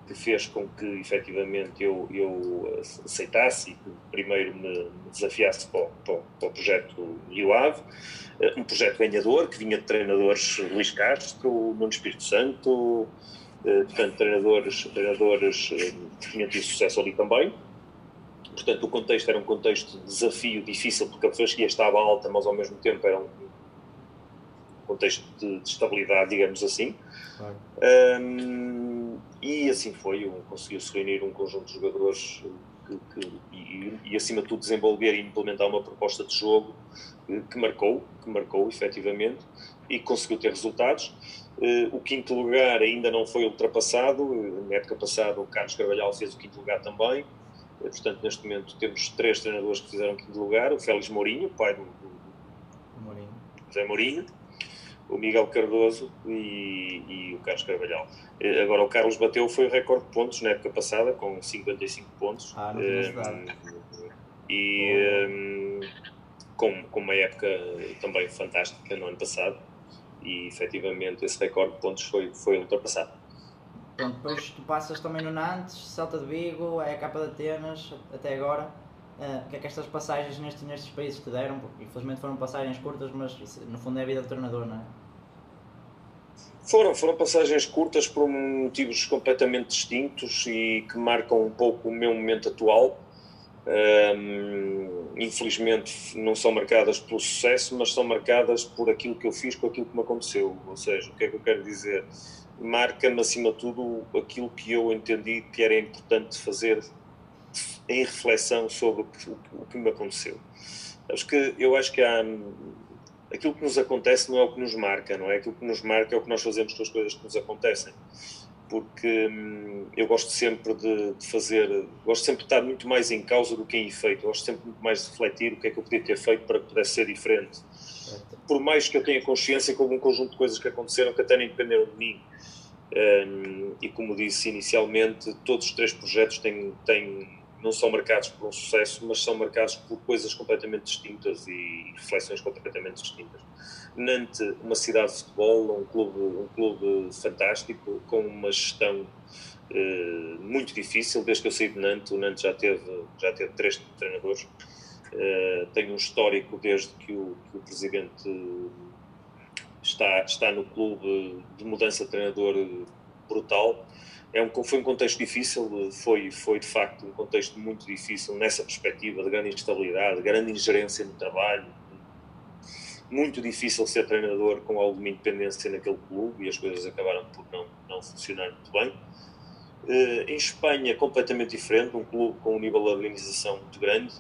que fez com que efetivamente eu, eu aceitasse e que primeiro me, desafiasse para o, para, para o projeto Rio Ave, eh, um projeto ganhador que vinha de treinadores Luís Castro, Nuno Espírito Santo, eh, portanto treinadores, treinadores eh, que tinham tido sucesso ali também Portanto, o contexto era um contexto de desafio difícil, porque a freguesia estava alta, mas ao mesmo tempo era um contexto de, de estabilidade, digamos assim. Claro. Um, e assim foi, conseguiu-se reunir um conjunto de jogadores que, que, e e, acima de tudo, desenvolver e implementar uma proposta de jogo que marcou, que marcou efetivamente e conseguiu ter resultados. o quinto lugar ainda não foi ultrapassado, na época passada o Carlos Carvalhal fez o quinto lugar também, portanto neste momento temos três treinadores que fizeram o quinto lugar, o Félix Mourinho, pai do, do Mourinho. José Mourinho, o Miguel Cardoso e, e, o Carlos Carvalhal. Eh, agora, o Carlos bateu foi o recorde de pontos na época passada, com 55 pontos. Ah, não um, ehm, E um, com, com uma época também fantástica no ano passado. E efetivamente esse recorde de pontos foi, foi ultrapassado. Pronto, depois tu passas também no Nantes, Celta de Vigo, é a capa de Atenas, até agora. Uh, o que é que estas passagens nestes, nestes países te deram? Porque infelizmente foram passagens curtas, mas no fundo é a vida do treinador, não é? Foram, foram passagens curtas por motivos completamente distintos e que marcam um pouco o meu momento atual. Um, infelizmente não são marcadas pelo sucesso, mas são marcadas por aquilo que eu fiz com aquilo que me aconteceu. Ou seja, o que é que eu quero dizer? Marca-me acima de tudo aquilo que eu entendi que era importante fazer em reflexão sobre o que, me aconteceu. Acho que eu acho que há aquilo que nos acontece não é o que nos marca, não é? Aquilo que nos marca é o que nós fazemos com as coisas que nos acontecem. Porque hum, eu gosto sempre de, de, fazer, gosto sempre de estar muito mais em causa do que em efeito, gosto sempre muito mais de refletir o que é que eu podia ter feito para que pudesse ser diferente. Por mais que eu tenha consciência com algum conjunto de coisas que aconteceram que até nem dependeram de mim. Um, e como disse inicialmente, todos os três projetos têm, têm não são marcados por um sucesso, mas são marcados por coisas completamente distintas e reflexões completamente distintas. Nantes, uma cidade de futebol, um clube, um clube fantástico, com uma gestão eh, muito difícil. Desde que eu saí de Nantes, o Nantes já teve, já teve três treinadores. Eh, tem um histórico desde que o, que o presidente está, está no clube de mudança de treinador brutal é um, foi um contexto difícil, foi, foi de facto um contexto muito difícil nessa perspectiva de grande instabilidade, de grande ingerência no trabalho, muito difícil ser treinador com alguma independência naquele clube e as coisas acabaram por não, não funcionar muito bem. Uh, em Espanha, completamente diferente, um clube com um nível de organização muito grande,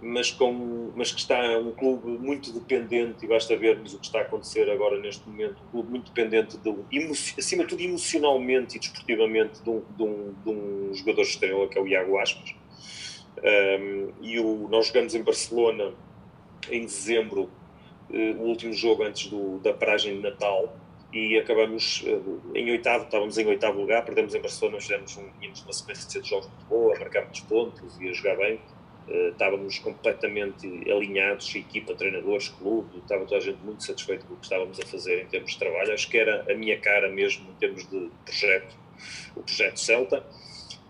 mas, com, mas que está um clube muito dependente, e basta vermos o que está a acontecer agora neste momento, um clube muito dependente, de, acima de tudo emocionalmente e desportivamente, de um, de um, de um jogador estrela, que é o Iago Aspas. Um, e o, nós jogamos em Barcelona em dezembro, uh, o último jogo antes do, da paragem de Natal, e acabamos uh, em oitavo, estávamos em oitavo lugar, perdemos em Barcelona, fizemos um, uma sequência de jogos muito boa, marcámos pontos e a jogar bem eh, estávamos completamente alinhados, equipa, treinadores, clube, estava toda a gente muito satisfeito com o que estávamos a fazer em termos de trabalho. Acho que era a minha cara mesmo em termos de projeto, o projeto Celta.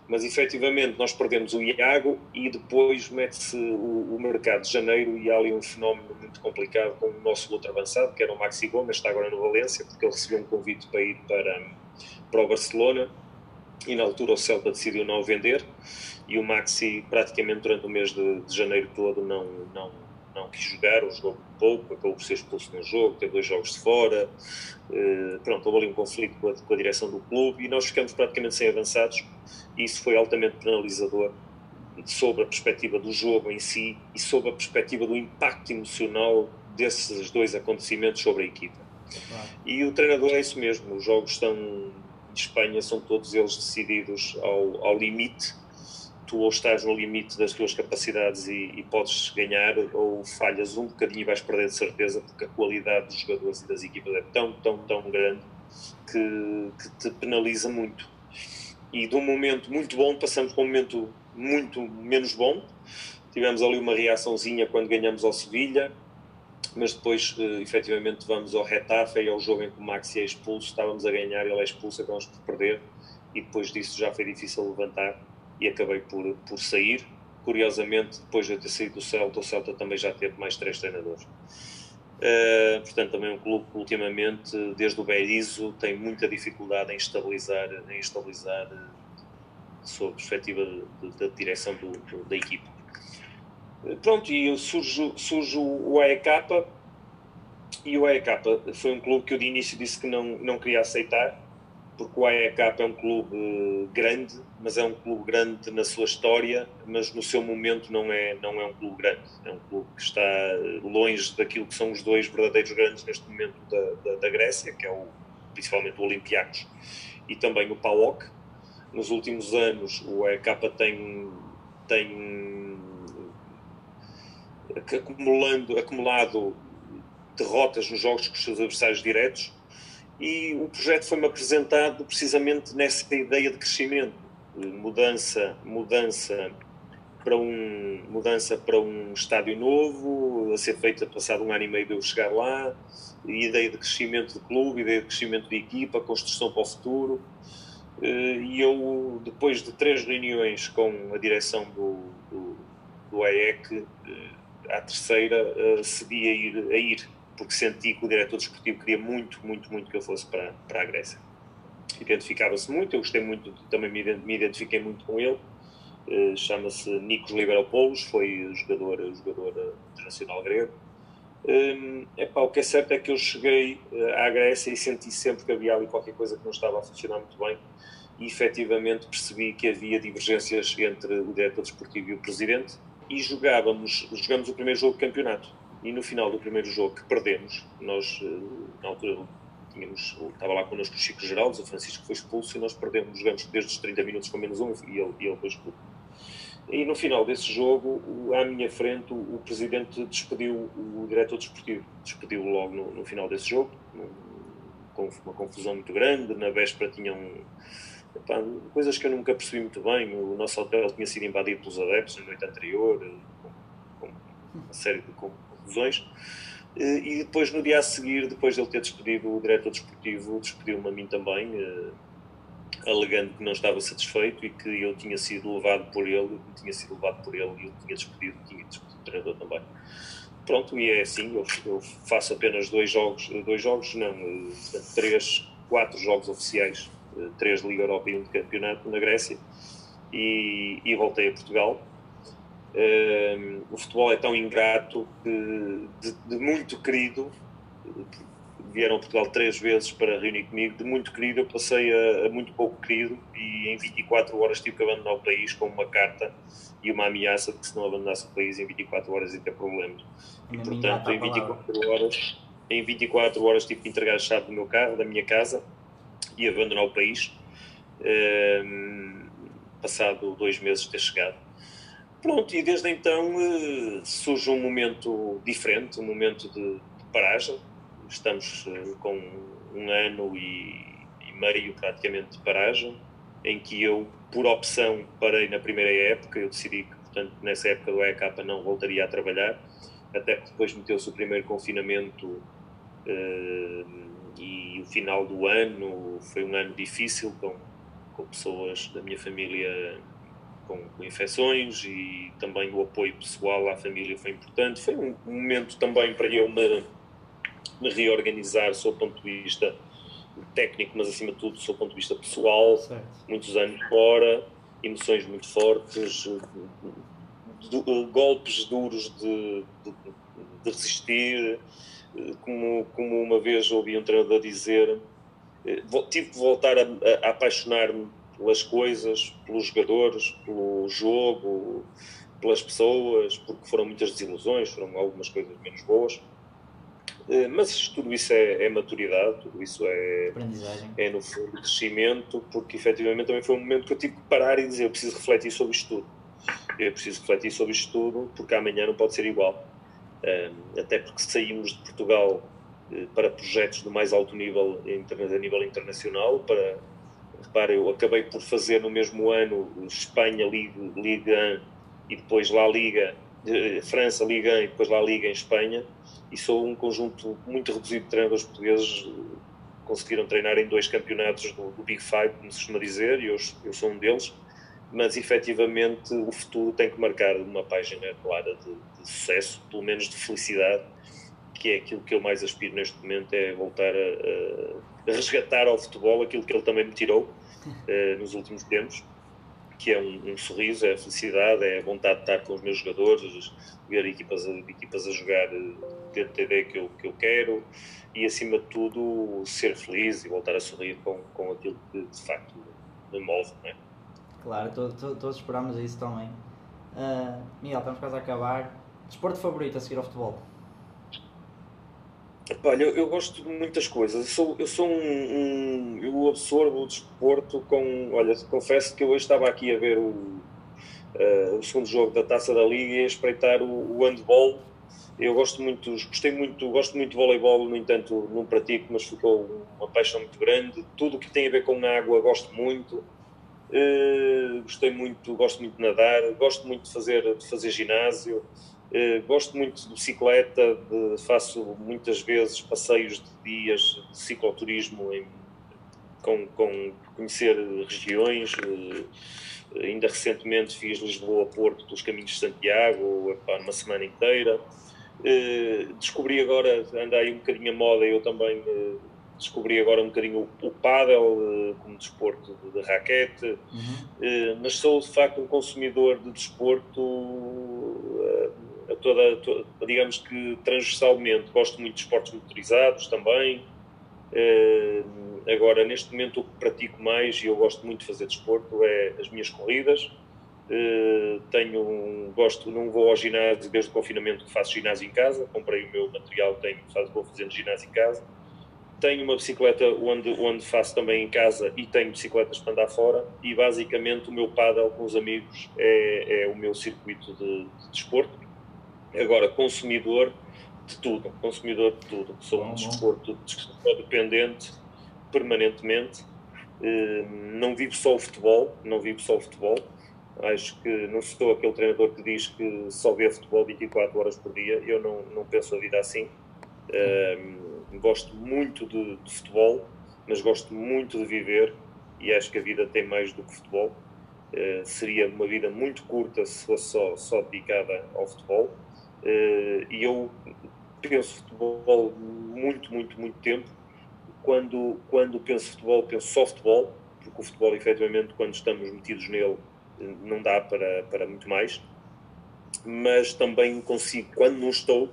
Mas efetivamente nós perdemos o Iago e depois mete-se o, o, mercado de janeiro e há ali um fenómeno muito complicado com o nosso outro avançado, que era o Maxi Gomes, está agora no Valência, porque ele recebeu um convite para ir para, para o Barcelona e na altura o Celta decidiu não vender e o Maxi praticamente durante o mês de, de janeiro todo não, não, não quis jogar, ou jogou pouco, acabou por ser expulso no jogo, teve dois jogos de fora, uh, pronto, houve ali um conflito com a, com a, direção do clube e nós ficamos praticamente sem avançados. E isso foi altamente penalizador sobre a perspectiva do jogo em si e sobre a perspectiva do impacto emocional desses dois acontecimentos sobre a equipa. E o treinador é isso mesmo, os jogos estão de Espanha são todos eles decididos ao, ao limite tu ou estás no limite das tuas capacidades e, e, podes ganhar, ou falhas um bocadinho e vais perder de certeza, porque a qualidade dos jogadores e das equipas é tão, tão, tão grande que, que te penaliza muito. E de um momento muito bom passamos para um momento muito menos bom. Tivemos ali uma reaçãozinha quando ganhamos ao Sevilha, mas depois uh, efetivamente vamos ao Retafe e ao jogo em que o Maxi é expulso, estávamos a ganhar, ele é expulso, acabamos por perder e depois disso já foi difícil levantar e acabei por, por sair. Curiosamente, depois de ter saído do Celta, o Celta também já teve mais três treinadores. Uh, portanto, também um clube que ultimamente, desde o Berizzo, tem muita dificuldade em estabilizar, em estabilizar uh, sob a perspectiva da direção do, do, da equipa. Uh, pronto, e surge, surge o AEK, e o AEK foi um clube que eu de início disse que não, não queria aceitar, porque o AEK é um clube grande, mas é um clube grande na sua história, mas no seu momento não é, não é um clube grande. É um clube que está longe daquilo que são os dois verdadeiros grandes neste momento da, da, da Grécia, que é o, principalmente o Olympiacos e também o PAOK. Nos últimos anos o AEK tem, tem acumulando, acumulado derrotas nos jogos com os seus adversários diretos e o projeto foi-me apresentado precisamente nessa ideia de crescimento, mudança, mudança para um mudança para um estádio novo, a ser feita passado um ano e meio de eu chegar lá, ideia de crescimento do clube, ideia de crescimento de equipa, construção para o futuro. Eh, e eu, depois de três reuniões com a direção do, do, do AEC, eh, à terceira, eh, cedi a ir, a ir porque senti que o diretor desportivo queria muito, muito, muito que eu fosse para, para a Grécia. Identificava-se muito, eu gostei muito, também me, identifiquei muito com ele. Uh, Chama-se Nikos Liberopoulos, foi jogador, jogador internacional grego. Um, epá, o que é certo é que eu cheguei à Grécia e senti sempre que havia ali qualquer coisa que não estava a funcionar muito bem e efetivamente percebi que havia divergências entre o diretor desportivo e o presidente e jogávamos, jogamos o primeiro jogo de campeonato e no final do primeiro jogo que perdemos, nós, eh, na altura, tínhamos, estava lá connosco o Chico Geraldo, o Francisco foi expulso e nós perdemos, jogamos desde os 30 minutos com menos um e ele, e ele foi expulso. E no final desse jogo, à minha frente, o, presidente despediu o diretor desportivo, despediu logo no, no final desse jogo, com uma confusão muito grande. Na véspera tinham epá, coisas que eu nunca percebi muito bem. O nosso hotel tinha sido invadido pelos adeptos na noite anterior, com, com uma série de conclusões. E depois, no dia a seguir, depois de ele ter despedido o diretor desportivo, despediu-me a mim também, eh, alegando que não estava satisfeito e que eu tinha sido levado por ele, tinha sido levado por ele e eu tinha despedido, tinha despedido o treinador também. Pronto, e é assim, eu, eu faço apenas dois jogos, dois jogos, não, eh, três, quatro jogos oficiais, eh, três de Liga Europa e um de campeonato na Grécia, e, e voltei a Portugal O futebol é tão ingrato que, de, de, muito querido, vieram a Portugal três vezes para reunir comigo, de muito querido eu passei a, a, muito pouco querido e em 24 horas tive que abandonar o país com uma carta e uma ameaça de que se não abandonasse o país em 24 horas ia ter problemas. E portanto, em 24 horas, em 24 horas tive que entregar a chave do meu carro, da minha casa e abandonar o país. Uh, passado dois meses de ter chegado Pronto, e desde então uh, surge um momento diferente, um momento de, de paragem. Estamos uh, com um ano e, e, meio praticamente de paragem, em que eu, por opção, parei na primeira época. Eu decidi que, portanto, nessa época do EK não voltaria a trabalhar, até que depois meteu-se o primeiro confinamento uh, e o final do ano foi um ano difícil com, com pessoas da minha família com, com, infecções e também o apoio pessoal à família foi importante. Foi um, momento também para eu me, me reorganizar, sob o ponto de vista técnico, mas acima de tudo, sob o ponto de vista pessoal. Certo. Muitos anos fora, emoções muito fortes, golpes duros de, de, de resistir. Como, como uma vez ouvi um treinador dizer, eh, tive que voltar a, a apaixonar-me pelas coisas, pelos jogadores, pelo jogo, pelas pessoas, porque foram muitas desilusões, foram algumas coisas menos boas. Eh, mas tudo isso é, é maturidade, tudo isso é, é no fundo crescimento, porque efetivamente também foi um momento que eu tive que parar e dizer: eu preciso refletir sobre isto tudo. Eu preciso refletir sobre isto tudo, porque amanhã não pode ser igual. Eh, até porque saímos de Portugal eh, para projetos do mais alto nível a nível internacional, para Repara, eu acabei por fazer no mesmo ano Espanha, Liga, Liga e depois lá Liga, eh, França, Liga e depois lá Liga em Espanha. E sou um conjunto muito reduzido de treinadores portugueses conseguiram treinar em dois campeonatos do, do Big Five, como se costuma dizer, e eu, eu sou um deles. Mas efetivamente o futuro tem que marcar uma página clara de, de sucesso, pelo menos de felicidade, que é aquilo que eu mais aspiro neste momento, é voltar a resgatar ao futebol aquilo que ele também me tirou uh, nos últimos tempos, que é um, um, sorriso, é a felicidade, é a vontade de estar com os meus jogadores, ver equipas a, equipas a jogar uh, dentro da ideia que eu, que eu quero e, acima de tudo, ser feliz e voltar a sorrir com, com aquilo que de facto me move. É? Claro, to, to, todos esperamos isso também. Uh, Miguel, estamos quase a acabar. Desporto favorito a seguir ao futebol? Olha, eu, eu, gosto de muitas coisas. Eu sou, eu sou um, um, Eu absorvo o desporto com. Olha, confesso que eu hoje estava aqui a ver o, uh, o segundo jogo da taça da Liga e a espreitar o, o handball. Eu gosto muito, gostei muito, gosto muito de voleibol, no entanto não pratico, mas ficou uma paixão muito grande. Tudo o que tem a ver com água gosto muito. Uh, gostei muito, gosto muito de nadar, gosto muito de fazer, de fazer ginásio. Uh, gosto muito de bicicleta, de, faço muitas vezes passeios de dias de cicloturismo em, com, com conhecer regiões. Uh, ainda recentemente fiz Lisboa-Porto pelos caminhos de Santiago, epá, uma semana inteira. Uh, descobri agora, andei um bocadinho a moda, eu também descobri agora um bocadinho o, o pádel como desporto de, de raquete, uhum. mas sou de facto um consumidor de desporto toda, toda, digamos que transversalmente. Gosto muito de esportes motorizados também. Uh, agora, neste momento, o que pratico mais e eu gosto muito de fazer desporto é as minhas corridas. Uh, tenho um, gosto, não vou ao ginásio desde o confinamento faço ginásio em casa. Comprei o meu material, tenho, faço, vou fazendo ginásio em casa. Tenho uma bicicleta onde, onde faço também em casa e tenho bicicletas para andar fora. E basicamente o meu paddle com os amigos é, é o meu circuito de, de desporto Agora, consumidor de tudo, consumidor de tudo. Sou um desporto dependente permanentemente. Eh, não vivo só o futebol, não vivo só o futebol. Acho que não sou aquele treinador que diz que só vê futebol 24 horas por dia. Eu não, não penso a vida assim. Um, gosto muito de, de, futebol, mas gosto muito de viver e acho que a vida tem mais do que futebol. Uh, seria uma vida muito curta se fosse só, só dedicada ao futebol. Uh, e eu penso futebol muito, muito, muito tempo. Quando, quando penso futebol, penso só futebol, porque o futebol, efetivamente, quando estamos metidos nele, não dá para, para muito mais. Mas também consigo, quando não estou,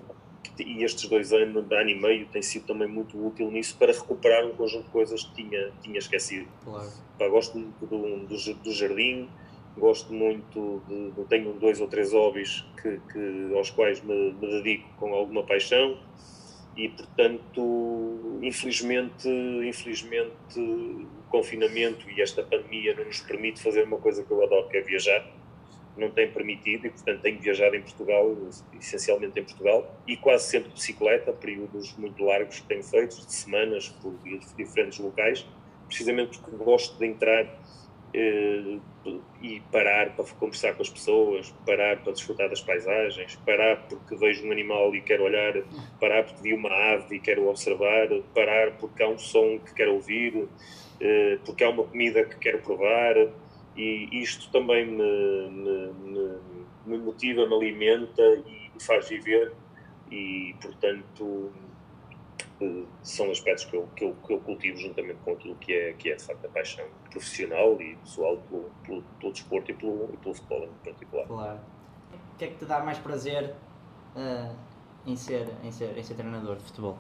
e estes dois anos, ano e meio, tem sido também muito útil nisso para recuperar um conjunto de coisas que tinha, tinha esquecido. Claro. Pá, gosto muito do, do, do jardim, gosto muito de, tenho dois ou três hobbies que, que aos quais me, me, dedico com alguma paixão e portanto infelizmente infelizmente o confinamento e esta pandemia não nos permite fazer uma coisa que eu adoro que é viajar. Não tem permitido e portanto tenho viajado em Portugal essencialmente em Portugal e quase sempre de bicicleta períodos muito largos que tenho feito de semanas por diferentes locais precisamente porque gosto de entrar e parar para conversar com as pessoas, parar para desfrutar das paisagens, parar porque vejo um animal e quero olhar, parar porque vi uma ave e quero observar, parar porque há um som que quero ouvir, eh, porque há uma comida que quero provar. E isto também me, me, me motiva, me alimenta e me faz viver. E portanto são aspectos que eu, que, eu, que eu cultivo juntamente com aquilo que é, que é de facto a paixão profissional e pessoal pelo, pelo, pelo desporto e pelo, e pelo futebol em particular. Claro. O que é que te dá mais prazer uh, em, ser, em, ser, em ser treinador de futebol?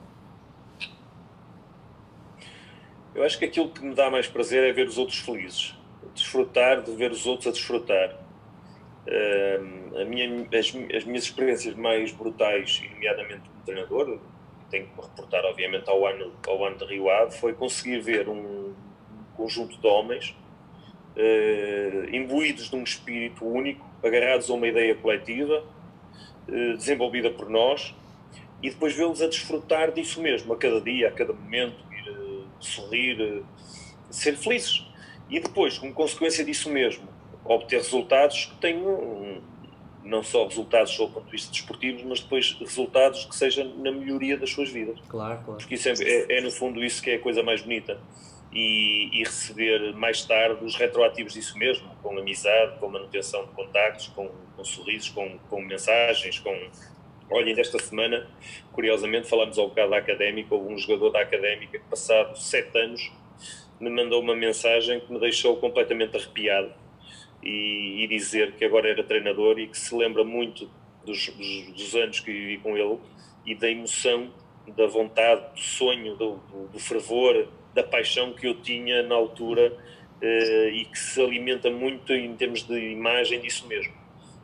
Eu acho que aquilo que me dá mais prazer é ver os outros felizes, desfrutar de ver os outros a desfrutar. Uh, a minha, as, as minhas experiências mais brutais, nomeadamente como treinador, tenho que me reportar, obviamente, ao ano, ao ano de Rio Ave, foi conseguir ver um conjunto de homens eh, imbuídos de um espírito único, agarrados a uma ideia coletiva, eh, desenvolvida por nós, e depois vê-los a desfrutar disso mesmo, a cada dia, a cada momento, ir, eh, sorrir, ser felizes. E depois, como consequência disso mesmo, obter resultados que tenham não só resultados sob o ponto de vista desportivo, mas depois resultados que sejam na melhoria das suas vidas. Claro, claro. Porque isso é, é, é no fundo isso que é a coisa mais bonita. E, e, receber mais tarde os retroativos disso mesmo, com amizade, com manutenção de contactos, com, com sorrisos, com, com mensagens, com... Olhem, desta semana, curiosamente, falámos ao bocado da Académica, houve um jogador da Académica que, passado sete anos, me mandou uma mensagem que me deixou completamente arrepiado e, e, dizer que agora era treinador e que se lembra muito dos, dos, dos, anos que vivi com ele e da emoção, da vontade, do sonho, do, do, do fervor, da paixão que eu tinha na altura uh, e que se alimenta muito em termos de imagem disso mesmo.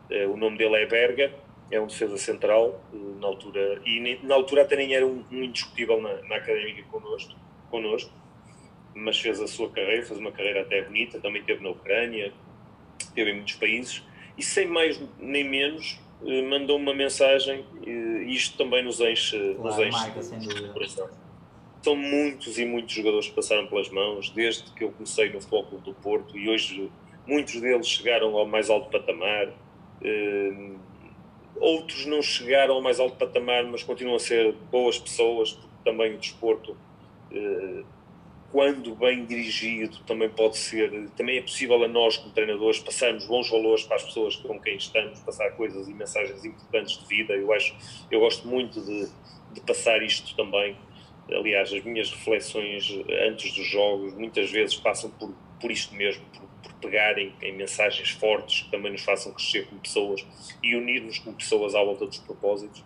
Uh, o nome dele é Berga, é um defesa central uh, na altura e na altura até nem era um, um indiscutível na, na académica connosco, connosco, mas fez a sua carreira, fez uma carreira até bonita, também teve na Ucrânia, teve em muitos países e sem mais nem menos mandou uma mensagem e isto também nos enche, claro, nos enche marca, de coração são muitos e muitos jogadores que passaram pelas mãos, desde que eu comecei no Futebol do Porto, e hoje muitos deles chegaram ao mais alto patamar. Uh, outros não chegaram ao mais alto patamar, mas continuam a ser boas pessoas, porque também o desporto, uh, quando bem dirigido, também pode ser, também é possível a nós, como treinadores, passarmos bons valores para as pessoas com quem estamos, passar coisas e mensagens importantes de vida. Eu acho, eu gosto muito de, de passar isto também aliás, as minhas reflexões antes dos jogos muitas vezes passam por, por isto mesmo, por, por pegarem em mensagens fortes que também nos façam crescer como pessoas e unirmos como pessoas à volta dos propósitos.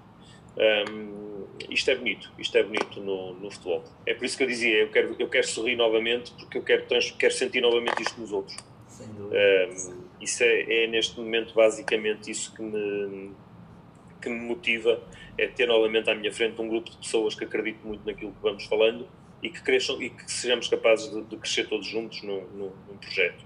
Um, isto é bonito, isto é bonito no, no, futebol. É por isso que eu dizia, eu quero, eu quero sorrir novamente porque eu quero, quero sentir novamente isto nos outros. Um, isso é, é, neste momento basicamente isso que me, que me motiva é ter novamente à minha frente um grupo de pessoas que acreditam muito naquilo que vamos falando e que cresçam e que sejamos capazes de, de crescer todos juntos num, num, num projeto.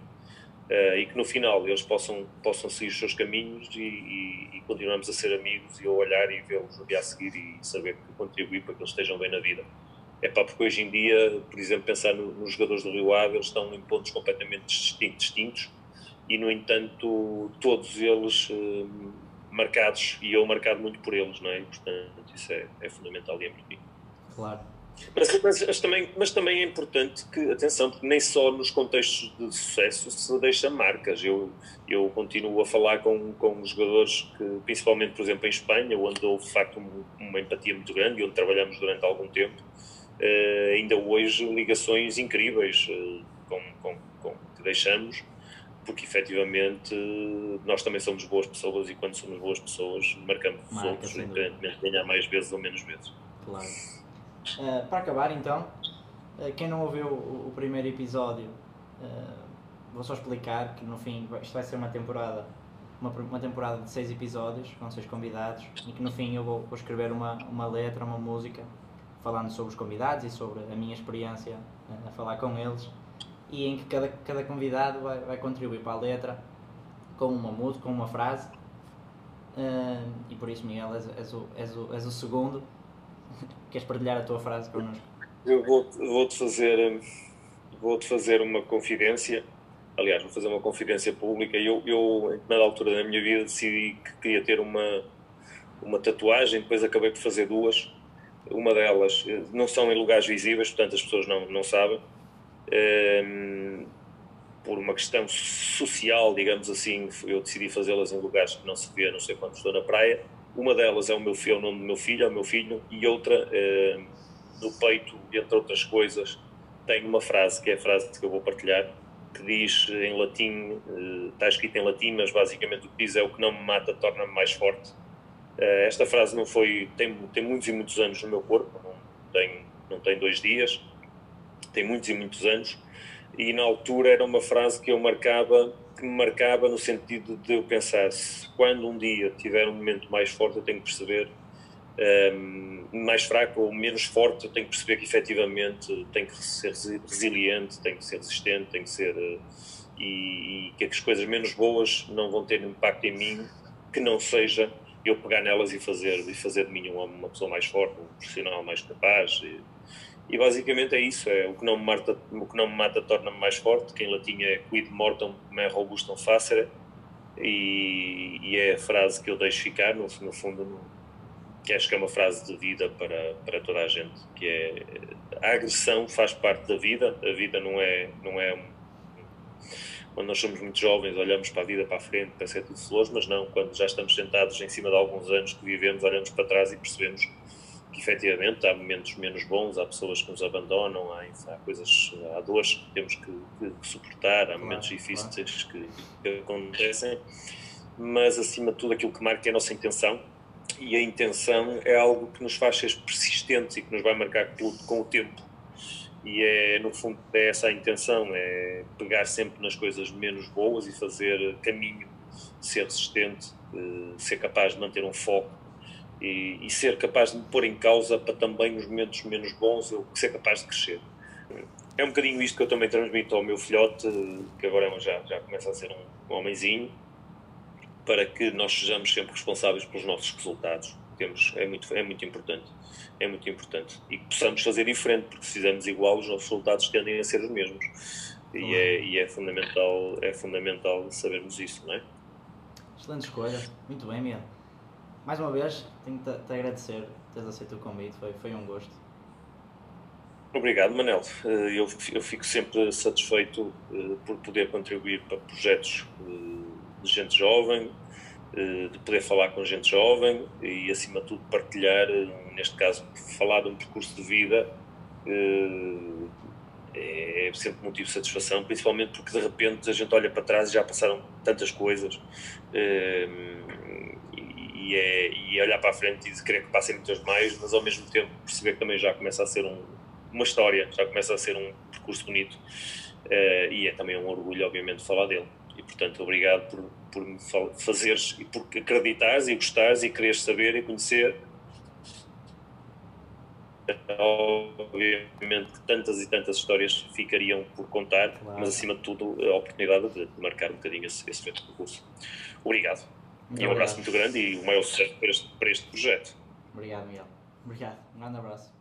Uh, e que no final eles possam, possam seguir os seus caminhos e, e, e continuamos a ser amigos e a olhar e vê-los no dia a seguir e saber que contribuir para que eles estejam bem na vida. É pá, porque hoje em dia, por exemplo, pensar no, nos jogadores do Rio Ave, eles estão em pontos completamente distintos e, no entanto, todos eles uh, marcados e eu marcado muito por eles, não é? Portanto, isso é, é fundamental e é muito Claro. Mas, mas, mas, também, mas também é importante que, atenção, porque nem só nos contextos de sucesso se deixa marcas. Eu, eu continuo a falar com, com jogadores que, principalmente, por exemplo, em Espanha, onde houve de facto uma empatia muito grande e onde trabalhamos durante algum tempo, uh, ainda hoje ligações incríveis uh, com, com, com, que deixamos porque efetivamente nós também somos boas pessoas e quando somos boas pessoas marcamos os outros, independentemente de ganhar mais vezes ou menos vezes. Claro. Uh, para acabar então, uh, quem não ouviu o, o primeiro episódio, uh, vou só explicar que no fim isto vai ser uma temporada, uma, uma temporada de seis episódios com seis convidados e que no fim eu vou, vou escrever uma, uma letra, uma música falando sobre os convidados e sobre a minha experiência a falar com eles e em que cada, cada convidado vai, vai contribuir para a letra com uma música, com uma frase. E por isso, Miguel, és, és, o, és, o, és o segundo. Queres partilhar a tua frase connosco? Eu vou-te vou fazer, vou fazer uma confidência. Aliás, vou fazer uma confidência pública. Eu, eu, na altura da minha vida, decidi que queria ter uma, uma tatuagem, depois acabei por fazer duas. Uma delas eh, não são em lugares visíveis, portanto as pessoas não, não sabem um, por uma questão social, digamos assim, eu decidi fazê-las em lugares que não se vê, não sei quando estou na praia. Uma delas é o meu filho, o nome do meu filho, é o meu filho, e outra, uh, no peito, entre outras coisas, tem uma frase, que é a frase que eu vou partilhar, que diz em latim, está escrito em latim, mas basicamente o que diz é o que não me mata torna-me mais forte. Uh, esta frase não foi, tem, tem muitos e muitos anos no meu corpo, não tem, não tem dois dias, tem muitos e muitos anos, e na altura era uma frase que eu marcava, que me marcava no sentido de eu pensar, se quando um dia tiver um momento mais forte eu tenho que perceber, um, mais fraco ou menos forte, eu tenho que perceber que efetivamente tenho que ser resiliente, tenho que ser resistente, tenho que ser... Uh, e, e que as coisas menos boas não vão ter impacto em mim, que não seja eu pegar nelas e fazer, e fazer de mim uma, uma pessoa mais forte, um profissional mais capaz, e, e basicamente é isso, é o que não me mata, o que não me mata torna-me mais forte, que em latim é quid mortem me robustum facere, e, e, é a frase que eu deixo ficar, no, no fundo, no, que acho que é uma frase de vida para, para toda a gente, que é a agressão faz parte da vida, a vida não é, não é quando nós somos muito jovens olhamos para a vida para a frente, que é tudo flores, mas não, quando já estamos sentados em cima de alguns anos que vivemos, olhamos para trás e percebemos que efetivamente há momentos menos bons, há pessoas que nos abandonam, há, há coisas, há dores que temos que, que, que suportar, há claro, momentos difíceis claro. que, que, acontecem, mas acima de tudo aquilo que marca é a nossa intenção e a intenção é algo que nos faz ser persistentes e que nos vai marcar com o tempo. E é, no fundo, é essa a intenção: é pegar sempre nas coisas menos boas e fazer caminho, ser resistente, eh, ser capaz de manter um foco e, e, ser capaz de me pôr em causa para também nos momentos menos bons eu ser capaz de crescer. É um bocadinho isto que eu também transmito ao meu filhote, que agora é já, já começa a ser um, um homenzinho, para que nós sejamos sempre responsáveis pelos nossos resultados. Temos, é, muito, é muito importante. É muito importante. E que possamos fazer diferente, porque se fizermos igual, os nossos resultados tendem a ser os mesmos. E, é, e é, fundamental, é fundamental sabermos isso, não é? Excelente escolha. Muito bem, Miguel. Mais uma vez, tenho que te agradecer teres aceito o convite, foi, foi um gosto. Obrigado, Manel. Eh, eu, eu fico sempre satisfeito eh, por poder contribuir para projetos eh, de gente jovem, de poder falar com gente jovem e, acima de tudo, partilhar, neste caso, falar de um percurso de vida é sempre motivo de satisfação, principalmente porque de repente a gente olha para trás e já passaram tantas coisas e, é, e olhar para a frente e querer que passem muitas mais, mas ao mesmo tempo perceber que também já começa a ser um, uma história, já começa a ser um percurso bonito uh, e é também um orgulho, obviamente, falar dele. E portanto, obrigado por, por me fazeres e por acreditares e gostares e quereres saber e conhecer. Obviamente que tantas e tantas histórias ficariam por contar, claro. mas acima de tudo a oportunidade de marcar um bocadinho esse, esse percurso. Obrigado. E um abraço muito grande e o maior sucesso para este, para este projeto. Obrigado, Miguel. Obrigado. Um grande abraço.